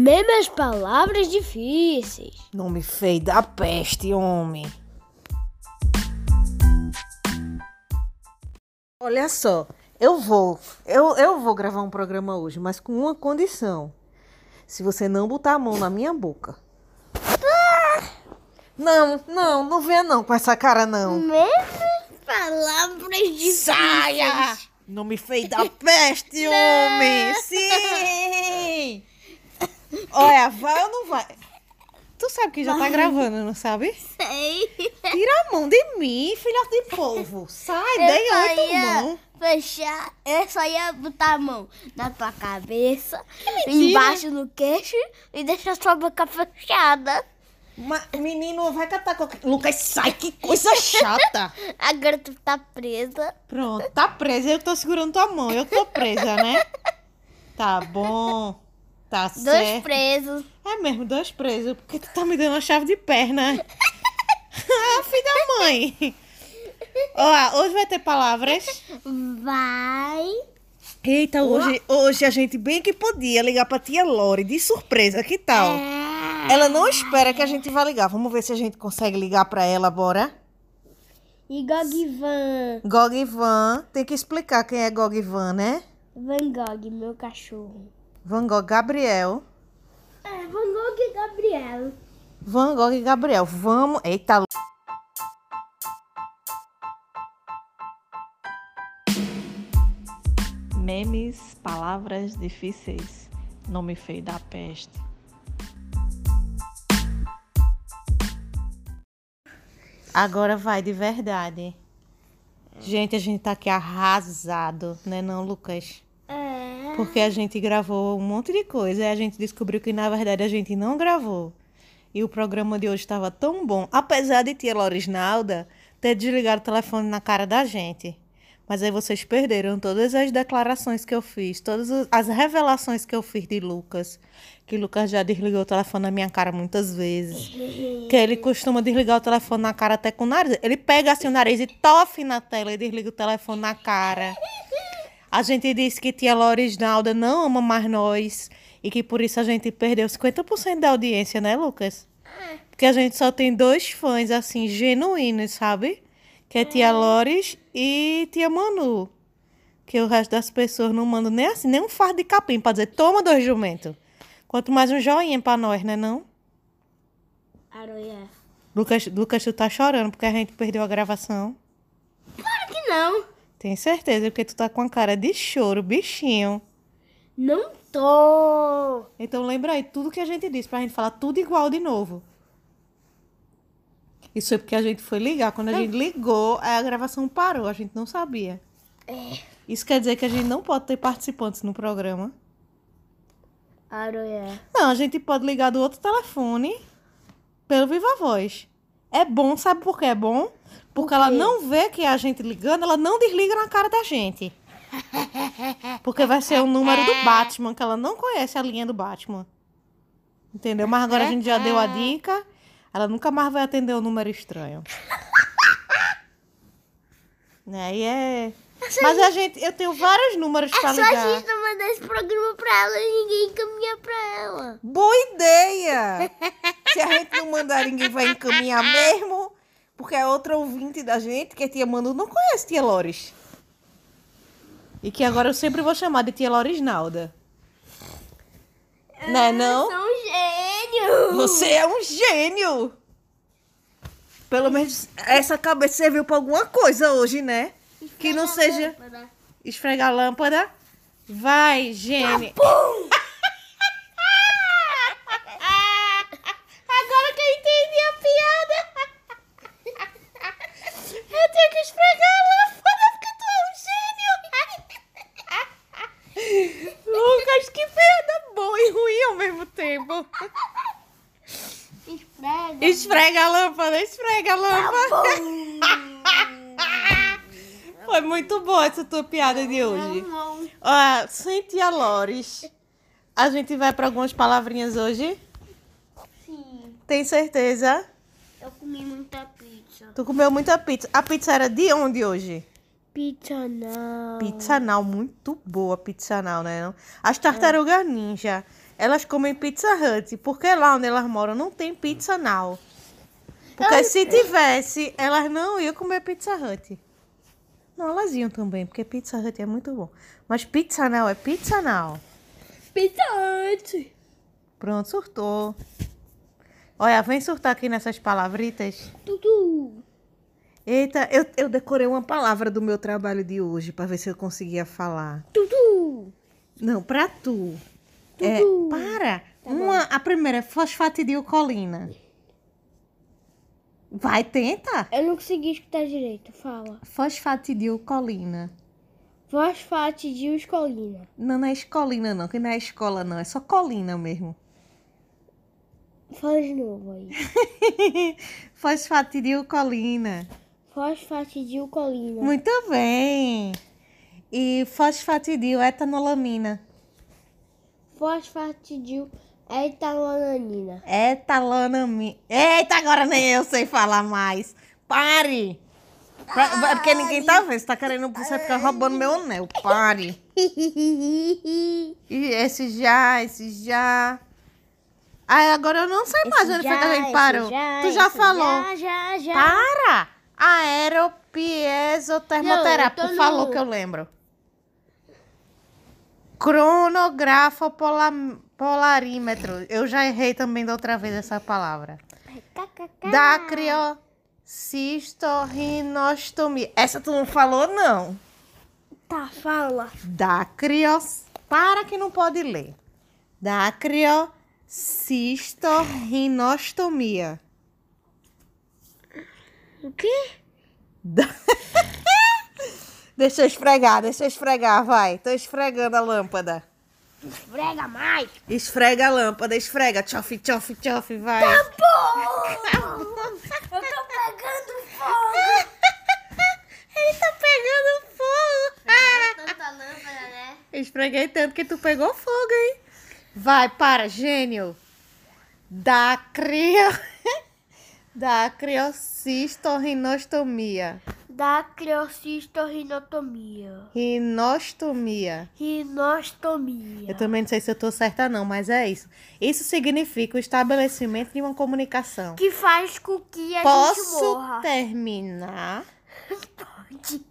Mesmo as palavras difíceis. Nome feio da peste, homem. Olha só, eu vou, eu, eu vou gravar um programa hoje, mas com uma condição. Se você não botar a mão na minha boca. Não, não, não venha não com essa cara não. Mesmo as palavras difíceis. Saia! Nome feio da peste, homem! Sim! Olha, vai ou não vai? Tu sabe que já tá gravando, não sabe? Sei. Tira a mão de mim, filhote de polvo. Sai, Eu só oito ia mãos. Fechar, eu só ia botar a mão na tua cabeça, embaixo no queixo e deixar sua boca fechada. Ma- menino, vai catar qualquer... Lucas, sai, que coisa chata. Agora tu tá presa. Pronto, tá presa. Eu tô segurando tua mão. Eu tô presa, né? Tá bom. Tá Dois certo. presos. É mesmo, dois presos. Porque tu tá me dando a chave de perna. ah, filho da mãe. Ó, hoje vai ter palavras. Vai. Eita, hoje, hoje a gente bem que podia ligar pra tia Lore de surpresa. Que tal? Ela não espera que a gente vá ligar. Vamos ver se a gente consegue ligar pra ela, bora? E Gogvan. Gog e Van. Tem que explicar quem é Gog e Van, né? Van Gogh, meu cachorro. Van Gogh Gabriel. É, Van Gogh e Gabriel. Van Gogh e Gabriel. Vamos. Eita. Memes, palavras difíceis. Nome feio da peste. Agora vai de verdade. Gente, a gente tá aqui arrasado, né não, Lucas? Porque a gente gravou um monte de coisa e a gente descobriu que na verdade a gente não gravou. E o programa de hoje estava tão bom, apesar de tia Lorisnalda ter desligado o telefone na cara da gente. Mas aí vocês perderam todas as declarações que eu fiz, todas as- as revelações que eu fiz de Lucas. Que Lucas já desligou o telefone na minha cara muitas vezes. Que ele costuma desligar o telefone na cara até com o nariz. Ele pega assim o nariz e tofe na tela e desliga o telefone na cara. A gente disse que tia Lorisnalda não ama mais nós e que por isso a gente perdeu 50% da audiência, né, Lucas? Porque a gente só tem dois fãs, assim, genuínos, sabe? Que é tia Loris e tia Manu. Que o resto das pessoas não mandam nem assim, nem um fardo de capim pra dizer, toma dois jumentos. Quanto mais um joinha pra nós, né não? Aroia. Lucas, Lucas, tu tá chorando porque a gente perdeu a gravação. Claro que não. Tenho certeza, porque tu tá com a cara de choro, bichinho. Não tô. Então lembra aí tudo que a gente disse pra gente falar tudo igual de novo. Isso é porque a gente foi ligar. Quando a gente ligou, a gravação parou. A gente não sabia. Isso quer dizer que a gente não pode ter participantes no programa. Aroia. Não, a gente pode ligar do outro telefone pelo Viva Voz. É bom, sabe por que é bom? Porque ela quê? não vê que é a gente ligando, ela não desliga na cara da gente. Porque vai ser o número do Batman, que ela não conhece a linha do Batman. Entendeu? Mas agora a gente já deu a dica. Ela nunca mais vai atender o número estranho. Né? E é. Mas a gente, eu tenho vários números pra É só ligar. a gente não mandar esse programa pra ela e ninguém encaminha pra ela. Boa ideia! Se a gente não mandar, ninguém vai encaminhar mesmo. Porque a outra ouvinte da gente, que é tia Manu, não conhece tia Lores. E que agora eu sempre vou chamar de tia Lorisnalda. Né, não? Sou um gênio. Você é um gênio! Pelo menos essa cabeça serviu pra alguma coisa hoje, né? Que não seja esfregar a lâmpada. Vai, gênio! Agora que eu entendi a piada. Eu tenho que esfregar a lâmpada porque tu é um gênio. Lucas, que piada boa e ruim ao mesmo tempo. Esfrega. A lâmpada, esfrega a lâmpada. Foi muito boa essa tua piada de hoje. Ó, sem tia Lores, a gente vai para algumas palavrinhas hoje? Sim. Tem certeza? Eu comi muita pizza. Tu comeu muita pizza. A pizza era de onde hoje? Pizza não. Pizza Now, muito boa pizza né? não? As tartarugas ninja. elas comem Pizza Hut, porque lá onde elas moram não tem pizza now. Porque Eu- se tivesse, elas não iam comer Pizza Hut. Não, elas iam também, porque Pizza Hut é muito bom. Mas Pizza Now é Pizza Now. Pizza Hut. Pronto, surtou. Olha, vem surtar aqui nessas palavritas. Tudo. Eita, eu, eu decorei uma palavra do meu trabalho de hoje para ver se eu conseguia falar. Tudo. Não, pra tu. É, Tudo. para. Uma, a primeira é fosfatidilcolina. Vai, tenta. Eu não consegui escutar direito. Fala. Fosfatidilcolina. Escolina. Não, não é escolina não, que não é escola não, é só colina mesmo. Fala de novo aí. Fosfatidilcolina. Fosfate de colina. Muito bem. E fosfatidiletanolamina. Fosfate de etalonanina. Etalanamina. Eita, agora nem eu sei falar mais. Pare! Pra- porque ninguém tá vendo. Você tá querendo você ficar roubando meu anel. Pare. E esse já, esse já. Ai, agora eu não sei mais onde foi que a gente parou. tu já falou. Já, já, já. Para! Aeropiezotermoterápico. No- Falou que eu lembro. Cronografo pola- polarímetro. Eu já errei também da outra vez essa palavra. Dacriocistorinostomia. Essa tu não falou, não. Tá, fala. Dacrios. Para que não pode ler. Dacriocistoриnostomia. O quê? Da- deixa eu esfregar, deixa eu esfregar, vai. Tô esfregando a lâmpada. Esfrega mais. Esfrega a lâmpada, esfrega. Tchof, tchof, tchof, vai. Eu tô pegando fogo. Ele tá pegando fogo. Tanta lâmpada, né? Esfreguei tanto que tu pegou fogo, hein? Vai, para, gênio. Dacrio... Dacriocistoриnostomia. Da crioscistorrinotomia. Rinostomia. Eu Rinostomia. também não sei se eu tô certa não, mas é isso. Isso significa o estabelecimento de uma comunicação. Que faz com que a gente Posso morra. terminar? Pode.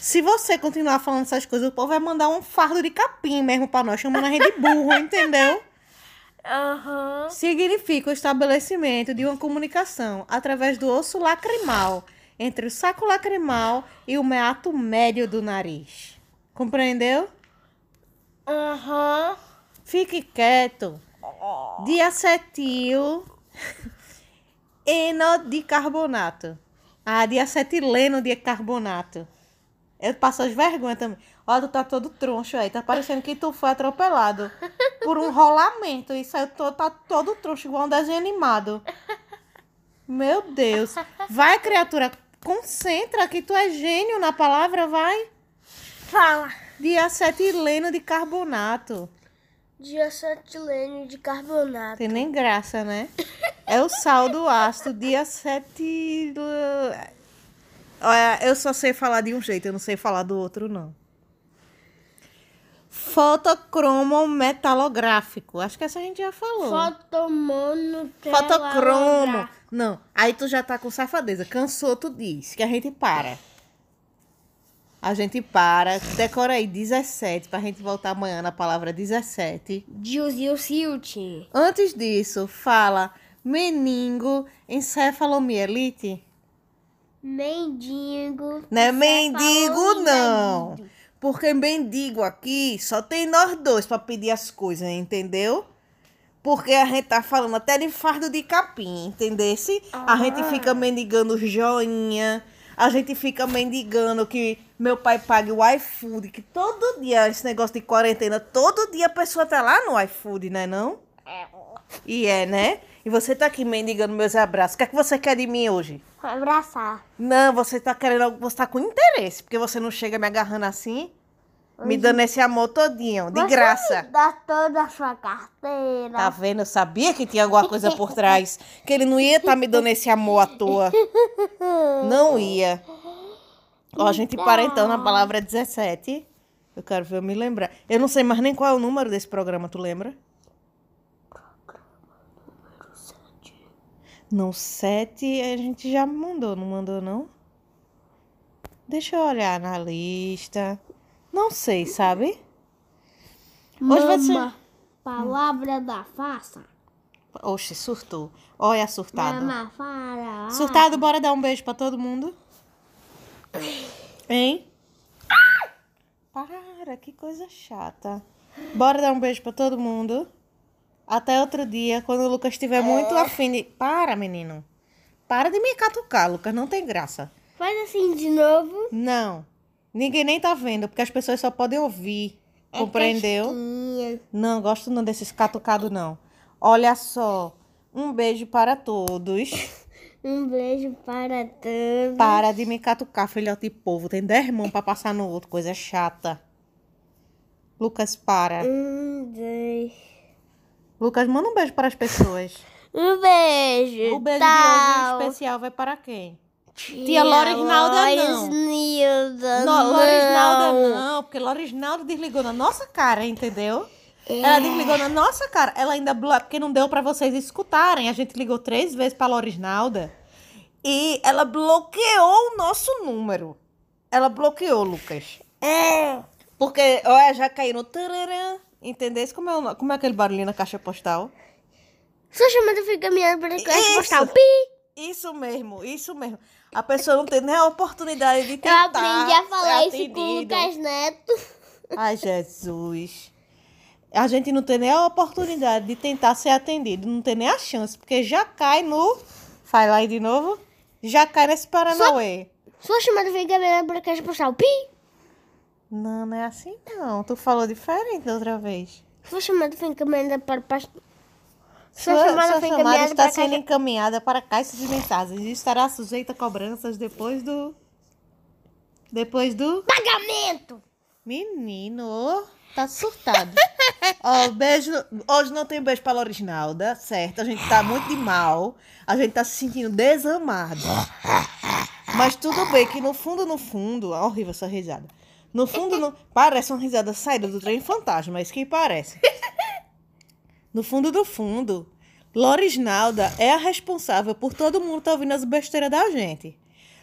Se você continuar falando essas coisas, o povo vai mandar um fardo de capim mesmo pra nós, chamando a gente de burro, entendeu? Aham. Significa o estabelecimento de uma comunicação através do osso lacrimal entre o saco lacrimal e o meato médio do nariz. Compreendeu? Aham. Fique quieto. Diacetil enodicarbonato. Ah, diacetileno de carbonato. Eu passo as vergonhas também. Ó, tu tá todo troncho aí. Tá parecendo que tu foi atropelado por um rolamento. E saiu todo, tá todo troncho, igual um desenho animado. Meu Deus. Vai, criatura. Concentra que tu é gênio na palavra, vai. Fala. Diacetileno de carbonato. Diacetileno de carbonato. Tem nem graça, né? É o sal do ácido diacetil... Eu só sei falar de um jeito, eu não sei falar do outro, não. Fotocromometalográfico. Acho que essa a gente já falou. Fotomono Fotocromo. Não, aí tu já tá com safadeza. Cansou, tu diz que a gente para. A gente para. Decora aí 17 pra gente voltar amanhã na palavra 17. Dilzil Silt. Antes disso, fala meningo encefalomielite. Mendigo. Não é mendigo, não. Porque mendigo aqui só tem nós dois pra pedir as coisas, entendeu? Porque a gente tá falando até de fardo de capim, entendesse? A Ah. gente fica mendigando joinha. A gente fica mendigando que meu pai pague o iFood. Que todo dia, esse negócio de quarentena, todo dia a pessoa tá lá no iFood, né não? E é, né? E você tá aqui mendigando meus abraços. O que é que você quer de mim hoje? Abraçar. Não, você tá querendo você tá com interesse, porque você não chega me agarrando assim, me dando esse amor todinho, de Você graça. me Dá toda a sua carteira. Tá vendo? Eu sabia que tinha alguma coisa por trás, que ele não ia estar me dando esse amor à toa. Não ia. Ó, a gente para então na palavra 17. Eu quero ver eu me lembrar. Eu não sei mais nem qual é o número desse programa, tu lembra? Não, sete a gente já mandou, não mandou, não? Deixa eu olhar na lista. Não sei, sabe? Hoje vai ser- Mama, Palavra da faça. Oxe, surtou. Olha, surtado. Mama, fala. Surtado, bora dar um beijo pra todo mundo? Hein? Para, que coisa chata. Bora dar um beijo pra todo mundo? Até outro dia, quando o Lucas estiver muito afim de... Para, menino. Para de me catucar, Lucas. Não tem graça. Faz assim de novo. Não. Ninguém nem tá vendo, porque as pessoas só podem ouvir. É Compreendeu? casquinha. Não, gosto não desses catucados, não. Olha só. Um beijo para todos. Um beijo para todos. Para de me catucar, filhote de povo. Tem 10 mãos pra passar no outro, coisa chata. Lucas, para. Um, dois. Lucas, manda um beijo para as pessoas. Um beijo. O beijo de hoje especial vai para quem? Tia Lorisnalda, não. Lorisnalda, Não, Lorisnalda não, porque Lorisnalda desligou na nossa cara, entendeu? Ela desligou na nossa cara. Ela ainda porque não deu pra vocês escutarem. A gente ligou três vezes pra Lorisnalda e ela bloqueou o nosso número. Ela bloqueou, Lucas. É. Porque, olha, já caiu no tararã. Entendeu? Como é, o como é aquele barulhinho na caixa postal? Sua chamada foi caminhada para a caixa postal. Pi. Isso mesmo, isso mesmo. A pessoa não tem nem a oportunidade de Eu tentar aprendi a falar ser isso com o. Lucas Neto. Ai, Jesus. A gente não tem nem a oportunidade de tentar ser atendido. Não tem nem a chance, porque já cai no... Faz lá aí de novo. Já cai nesse Paranauê. Sua chamada para a caixa postal. Pi. Não, não é assim não. Tu falou diferente da outra vez. Sua chamada foi encaminhada para. Sua, Sua, chamada sua foi chamada encaminhada está para sendo caixa... encaminhada para a caixa de mensagens e estará sujeita a cobranças depois do... Depois do... Pagamento. Menino, tá surtado. Ó, beijo. Hoje não tem beijo pra Lorisnalda, certo? A gente tá muito de mal. A gente tá se sentindo desamado. Mas tudo bem que no fundo, no fundo. É horrível essa risada. No fundo, no, parece uma risada saída do trem fantasma, é isso que parece. No fundo do fundo, Lorisnalda é a responsável por todo mundo tá ouvindo as besteiras da gente.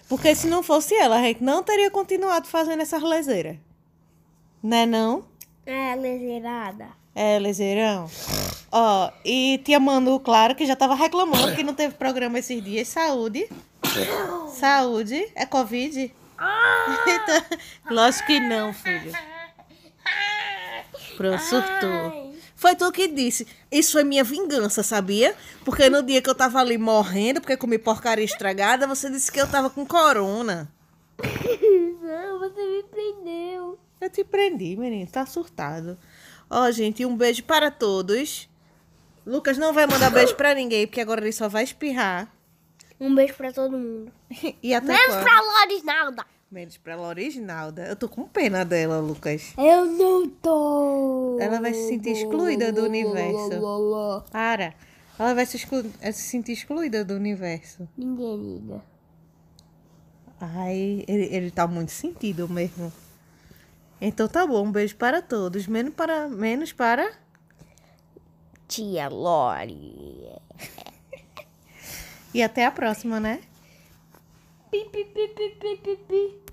Porque se não fosse ela, a gente não teria continuado fazendo essa leseira. Né não? É, leserada. É, leseirão. Ó, e tia Manu, claro, que já tava reclamando que não teve programa esses dias. Saúde. Saúde. É Covid? Então, lógico que não, filho. Pronto, surtou. Foi tu que disse. Isso foi minha vingança, sabia? Porque no dia que eu tava ali morrendo, porque comi porcaria estragada, você disse que eu tava com corona. Não, você me prendeu. Eu te prendi, menino. Tá surtado. Ó, gente, um beijo para todos. Lucas não vai mandar beijo pra ninguém, porque agora ele só vai espirrar. Um beijo pra todo mundo. E até Menos quando? pra Lorisnalda. Menos pra Lorisnalda. Eu tô com pena dela, Lucas. Eu não tô. Ela vai se sentir excluída do universo. Para. Ela vai se, exclu- eh, se sentir excluída do universo. Ninguém liga. Ai, ele, ele tá muito sentido mesmo. Então tá bom, um beijo para todos. Menos para. Menos para. Tia Lori. E até a próxima, né? Pi, pi, pi, pi, pi, pi, pi.